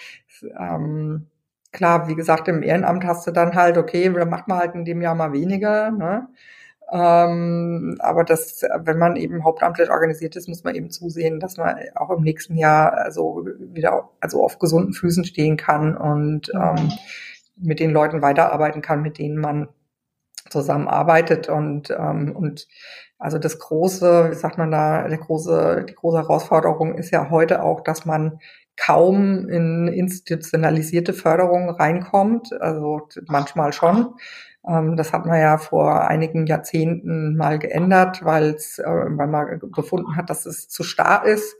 S1: ähm, klar, wie gesagt, im Ehrenamt hast du dann halt, okay, dann macht man halt in dem Jahr mal weniger. Ne? Ähm, aber das, wenn man eben hauptamtlich organisiert ist, muss man eben zusehen, dass man auch im nächsten Jahr also wieder also auf gesunden Füßen stehen kann und ähm, mit den Leuten weiterarbeiten kann, mit denen man zusammenarbeitet und, ähm, und also das große, wie sagt man da, der große, die große Herausforderung ist ja heute auch, dass man kaum in institutionalisierte Förderung reinkommt. Also manchmal schon. Ähm, das hat man ja vor einigen Jahrzehnten mal geändert, weil es, äh, weil man befunden hat, dass es zu starr ist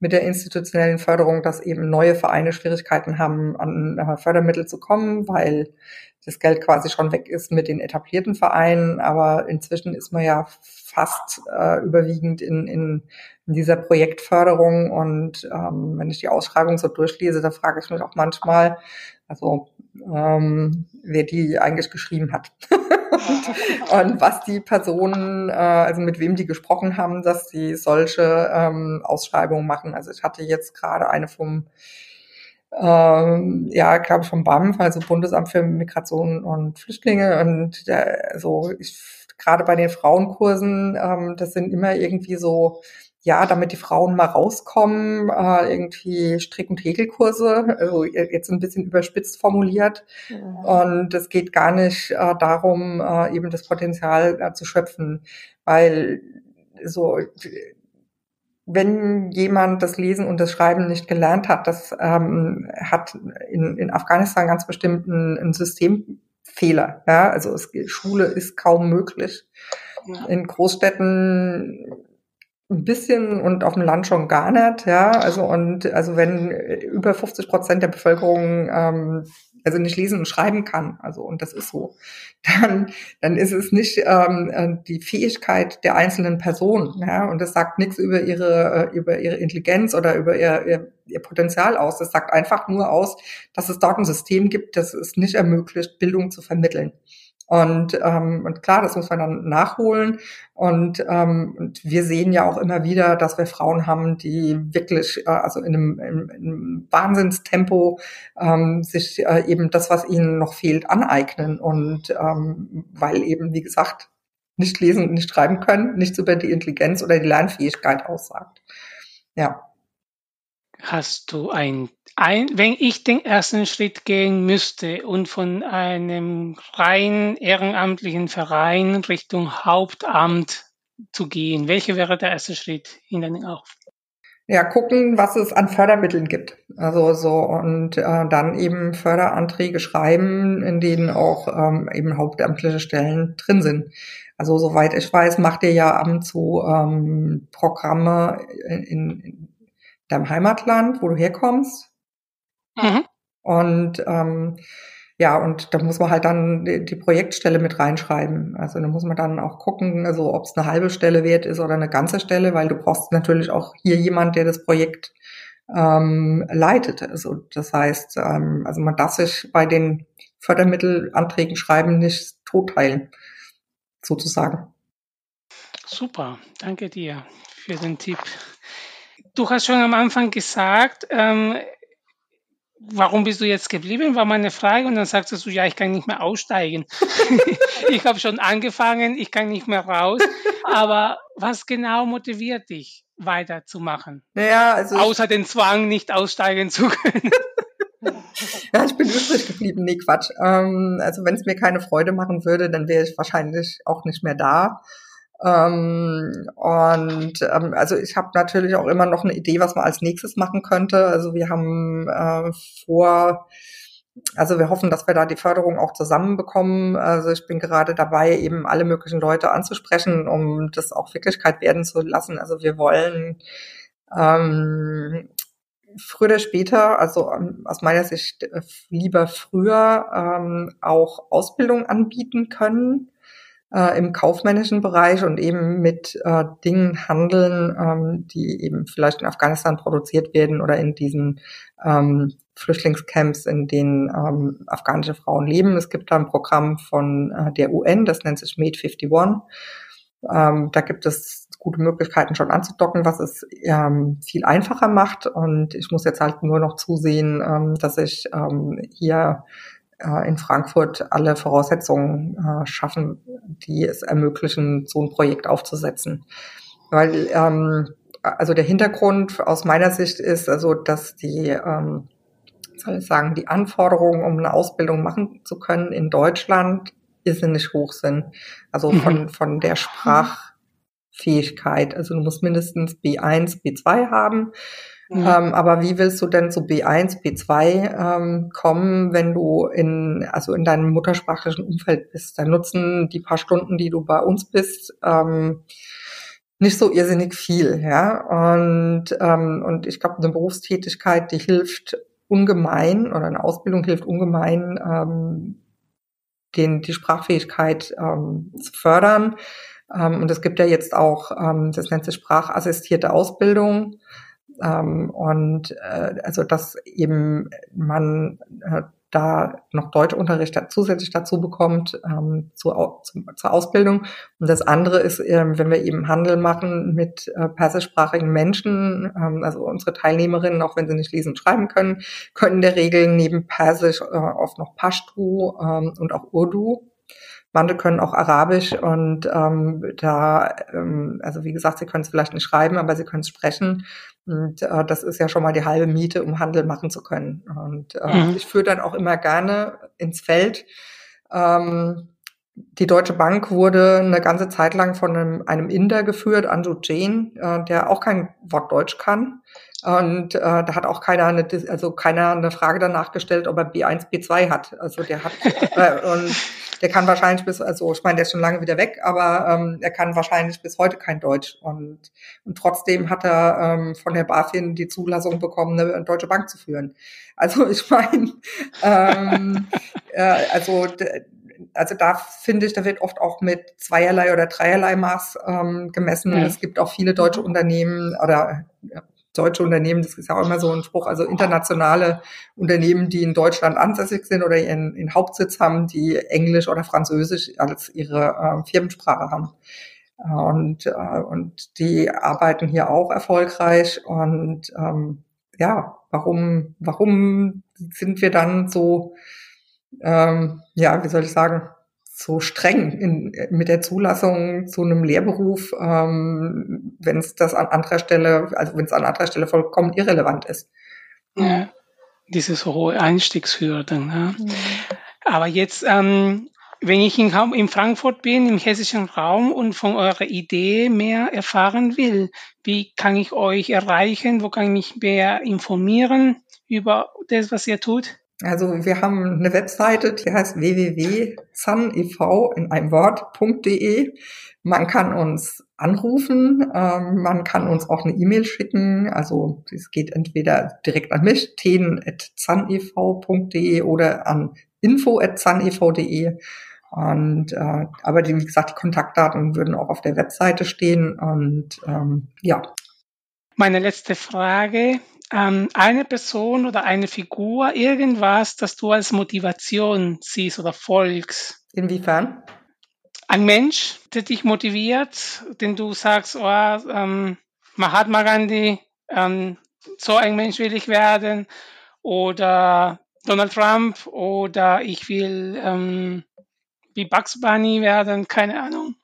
S1: mit der institutionellen Förderung, dass eben neue Vereine Schwierigkeiten haben, an äh, Fördermittel zu kommen, weil das Geld quasi schon weg ist mit den etablierten Vereinen. Aber inzwischen ist man ja fast äh, überwiegend in, in, in dieser Projektförderung. Und ähm, wenn ich die Ausschreibung so durchlese, da frage ich mich auch manchmal, also ähm, wer die eigentlich geschrieben hat. und, und, was die Personen, äh, also mit wem die gesprochen haben, dass sie solche ähm, Ausschreibungen machen. Also ich hatte jetzt gerade eine vom ähm, ja, glaube ich vom BAMF, also Bundesamt für Migration und Flüchtlinge und der, also ich, gerade bei den Frauenkursen, ähm, das sind immer irgendwie so ja, damit die Frauen mal rauskommen, äh, irgendwie Strick- und Häkelkurse, also jetzt ein bisschen überspitzt formuliert. Mhm. Und es geht gar nicht äh, darum, äh, eben das Potenzial äh, zu schöpfen, weil so wenn jemand das Lesen und das Schreiben nicht gelernt hat, das ähm, hat in, in Afghanistan ganz bestimmt ein, ein Systemfehler. Ja? Also es, Schule ist kaum möglich. Ja. In Großstädten ein bisschen und auf dem Land schon gar nicht, ja. Also und also wenn über 50 Prozent der Bevölkerung ähm, also nicht lesen und schreiben kann, also und das ist so, dann dann ist es nicht ähm, äh, die Fähigkeit der einzelnen Person, ja. Und das sagt nichts über ihre äh, über ihre Intelligenz oder über ihr, ihr, ihr Potenzial aus. Das sagt einfach nur aus, dass es dort ein System gibt, das es nicht ermöglicht, Bildung zu vermitteln. Und, ähm, und klar, das muss man dann nachholen. Und, ähm, und wir sehen ja auch immer wieder, dass wir Frauen haben, die wirklich, äh, also in einem, in, in einem Wahnsinnstempo ähm, sich äh, eben das, was ihnen noch fehlt, aneignen. Und ähm, weil eben, wie gesagt, nicht lesen und nicht schreiben können, nichts über die Intelligenz oder die Lernfähigkeit aussagt. Ja.
S2: Hast du ein, ein, wenn ich den ersten Schritt gehen müsste und von einem rein ehrenamtlichen Verein Richtung Hauptamt zu gehen, welcher wäre der erste Schritt in deinen Augen?
S1: Ja, gucken, was es an Fördermitteln gibt. Also so und äh, dann eben Förderanträge schreiben, in denen auch ähm, eben hauptamtliche Stellen drin sind. Also soweit ich weiß, macht ihr ja ab und zu ähm, Programme in, in deinem Heimatland, wo du herkommst. Mhm. Und ähm, ja, und da muss man halt dann die, Projektstelle mit reinschreiben. Also da muss man dann auch gucken, also ob es eine halbe Stelle wert ist oder eine ganze Stelle, weil du brauchst natürlich auch hier jemand, der das Projekt ähm, leitet. Also das heißt, ähm, also man darf sich bei den Fördermittelanträgen schreiben nicht totteilen, sozusagen.
S2: Super, danke dir für den Tipp. Du hast schon am Anfang gesagt, ähm, warum bist du jetzt geblieben, war meine Frage. Und dann sagst du, ja, ich kann nicht mehr aussteigen. ich habe schon angefangen, ich kann nicht mehr raus. Aber was genau motiviert dich, weiterzumachen?
S1: Naja, also
S2: Außer den Zwang, nicht aussteigen zu können.
S1: ja, ich bin übrig geblieben. Nee, Quatsch. Ähm, also wenn es mir keine Freude machen würde, dann wäre ich wahrscheinlich auch nicht mehr da. Ähm, und ähm, also ich habe natürlich auch immer noch eine Idee, was man als nächstes machen könnte. Also wir haben äh, vor, also wir hoffen, dass wir da die Förderung auch zusammenbekommen. Also ich bin gerade dabei, eben alle möglichen Leute anzusprechen, um das auch Wirklichkeit werden zu lassen. Also wir wollen ähm, früher oder später, also ähm, aus meiner Sicht äh, lieber früher ähm, auch Ausbildung anbieten können äh, im kaufmännischen Bereich und eben mit äh, Dingen handeln, ähm, die eben vielleicht in Afghanistan produziert werden oder in diesen ähm, Flüchtlingscamps, in denen ähm, afghanische Frauen leben. Es gibt da ein Programm von äh, der UN, das nennt sich Made 51. Ähm, da gibt es gute Möglichkeiten schon anzudocken, was es ähm, viel einfacher macht. Und ich muss jetzt halt nur noch zusehen, ähm, dass ich ähm, hier in Frankfurt alle Voraussetzungen äh, schaffen, die es ermöglichen, so ein Projekt aufzusetzen. Weil ähm, also der Hintergrund aus meiner Sicht ist also, dass die ähm, soll ich sagen, die Anforderungen, um eine Ausbildung machen zu können in Deutschland, irrsinnig hoch sind. Also von, mhm. von der Sprachfähigkeit. Also du musst mindestens B1, B2 haben. Mhm. Ähm, aber wie willst du denn zu B1, B2 ähm, kommen, wenn du in, also in deinem muttersprachlichen Umfeld bist? Dann nutzen die paar Stunden, die du bei uns bist, ähm, nicht so irrsinnig viel, ja. Und, ähm, und ich glaube, eine Berufstätigkeit, die hilft ungemein oder eine Ausbildung hilft ungemein, ähm, den, die Sprachfähigkeit ähm, zu fördern. Ähm, und es gibt ja jetzt auch, ähm, das nennt sich sprachassistierte Ausbildung. Ähm, und äh, also dass eben man äh, da noch Deutschunterricht zusätzlich dazu bekommt ähm, zur, zur Ausbildung. Und das andere ist, ähm, wenn wir eben Handel machen mit äh, persischsprachigen Menschen, ähm, also unsere Teilnehmerinnen, auch wenn sie nicht lesen und schreiben können, können in der Regel neben Persisch äh, oft noch Pashtu ähm, und auch Urdu Manche können auch Arabisch und ähm, da, ähm, also wie gesagt, sie können es vielleicht nicht schreiben, aber sie können es sprechen. Und äh, das ist ja schon mal die halbe Miete, um Handel machen zu können. Und äh, mhm. ich führe dann auch immer gerne ins Feld. Ähm, die Deutsche Bank wurde eine ganze Zeit lang von einem, einem Inder geführt, Anju Jain, äh, der auch kein Wort Deutsch kann. Und äh, da hat auch keiner eine, also keiner eine Frage danach gestellt, ob er B1, B2 hat. Also der hat äh, und der kann wahrscheinlich bis, also ich meine, der ist schon lange wieder weg, aber ähm, er kann wahrscheinlich bis heute kein Deutsch. Und, und trotzdem hat er ähm, von der BaFin die Zulassung bekommen, eine deutsche Bank zu führen. Also ich meine, ähm, äh, also also da finde ich, da wird oft auch mit zweierlei oder dreierlei Maß ähm, gemessen. Ja. Es gibt auch viele deutsche Unternehmen oder ja, deutsche Unternehmen, das ist ja auch immer so ein Spruch, also internationale Unternehmen, die in Deutschland ansässig sind oder ihren, ihren Hauptsitz haben, die Englisch oder Französisch als ihre äh, Firmensprache haben. Und, äh, und die arbeiten hier auch erfolgreich. Und ähm, ja, warum, warum sind wir dann so, ähm, ja, wie soll ich sagen, so streng in, mit der Zulassung zu einem Lehrberuf, ähm, wenn es das an anderer Stelle, also wenn es an anderer Stelle vollkommen irrelevant ist.
S2: Ja, diese so hohe Einstiegshürden. Ja. Mhm. Aber jetzt, ähm, wenn ich in, in Frankfurt bin, im hessischen Raum und von eurer Idee mehr erfahren will, wie kann ich euch erreichen? Wo kann ich mich mehr informieren über das, was ihr tut?
S1: Also wir haben eine Webseite, die heißt www.zanev in einem Wort.de. Man kann uns anrufen, ähm, man kann uns auch eine E-Mail schicken. Also es geht entweder direkt an mich, ten.zanev.de oder an info.zanev.de. Und äh, aber die, wie gesagt, die Kontaktdaten würden auch auf der Webseite stehen. Und ähm, ja.
S2: Meine letzte Frage ähm, eine Person oder eine Figur, irgendwas, das du als Motivation siehst oder folgst.
S1: Inwiefern?
S2: Ein Mensch, der dich motiviert, den du sagst, oh, ähm, Mahatma Gandhi, ähm, so ein Mensch will ich werden, oder Donald Trump, oder ich will ähm, wie Bugs Bunny werden, keine Ahnung.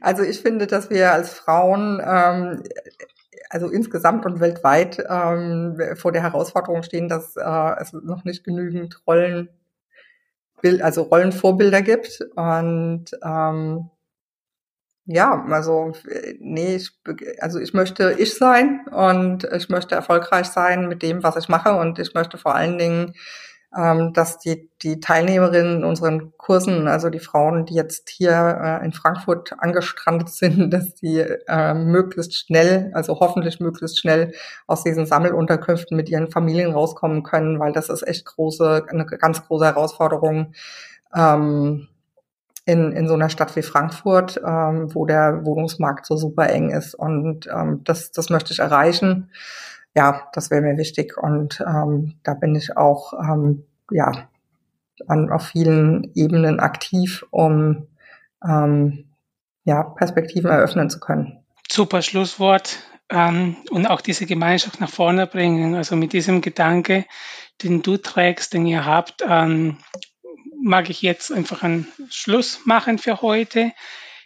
S1: Also ich finde, dass wir als Frauen ähm, also insgesamt und weltweit ähm, vor der Herausforderung stehen, dass äh, es noch nicht genügend Rollen, also Rollenvorbilder gibt. Und ähm, ja, also nee, ich, also ich möchte ich sein und ich möchte erfolgreich sein mit dem, was ich mache und ich möchte vor allen Dingen dass die, die Teilnehmerinnen in unseren Kursen, also die Frauen, die jetzt hier äh, in Frankfurt angestrandet sind, dass die äh, möglichst schnell, also hoffentlich möglichst schnell aus diesen Sammelunterkünften mit ihren Familien rauskommen können, weil das ist echt große, eine ganz große Herausforderung. Ähm, in, in so einer Stadt wie Frankfurt, ähm, wo der Wohnungsmarkt so super eng ist. Und ähm, das, das möchte ich erreichen ja, das wäre mir wichtig und ähm, da bin ich auch ähm, ja an auf vielen Ebenen aktiv, um ähm, ja Perspektiven eröffnen zu können.
S2: Super Schlusswort ähm, und auch diese Gemeinschaft nach vorne bringen. Also mit diesem Gedanke, den du trägst, den ihr habt, ähm, mag ich jetzt einfach einen Schluss machen für heute.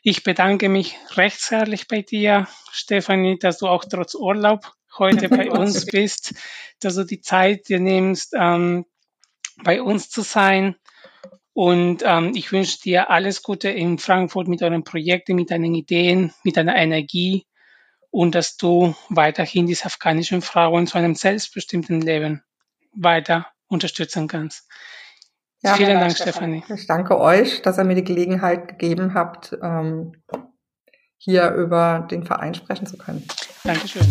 S2: Ich bedanke mich recht herzlich bei dir, Stefanie, dass du auch trotz Urlaub heute bei uns bist, dass du die Zeit dir nimmst, ähm, bei uns zu sein. Und ähm, ich wünsche dir alles Gute in Frankfurt mit euren Projekten, mit deinen Ideen, mit deiner Energie und dass du weiterhin diese afghanischen Frauen zu einem selbstbestimmten Leben weiter unterstützen kannst.
S1: Ja, Vielen Dank, Stefanie. Ich danke euch, dass ihr mir die Gelegenheit gegeben habt, ähm, hier über den Verein sprechen zu können.
S2: Dankeschön.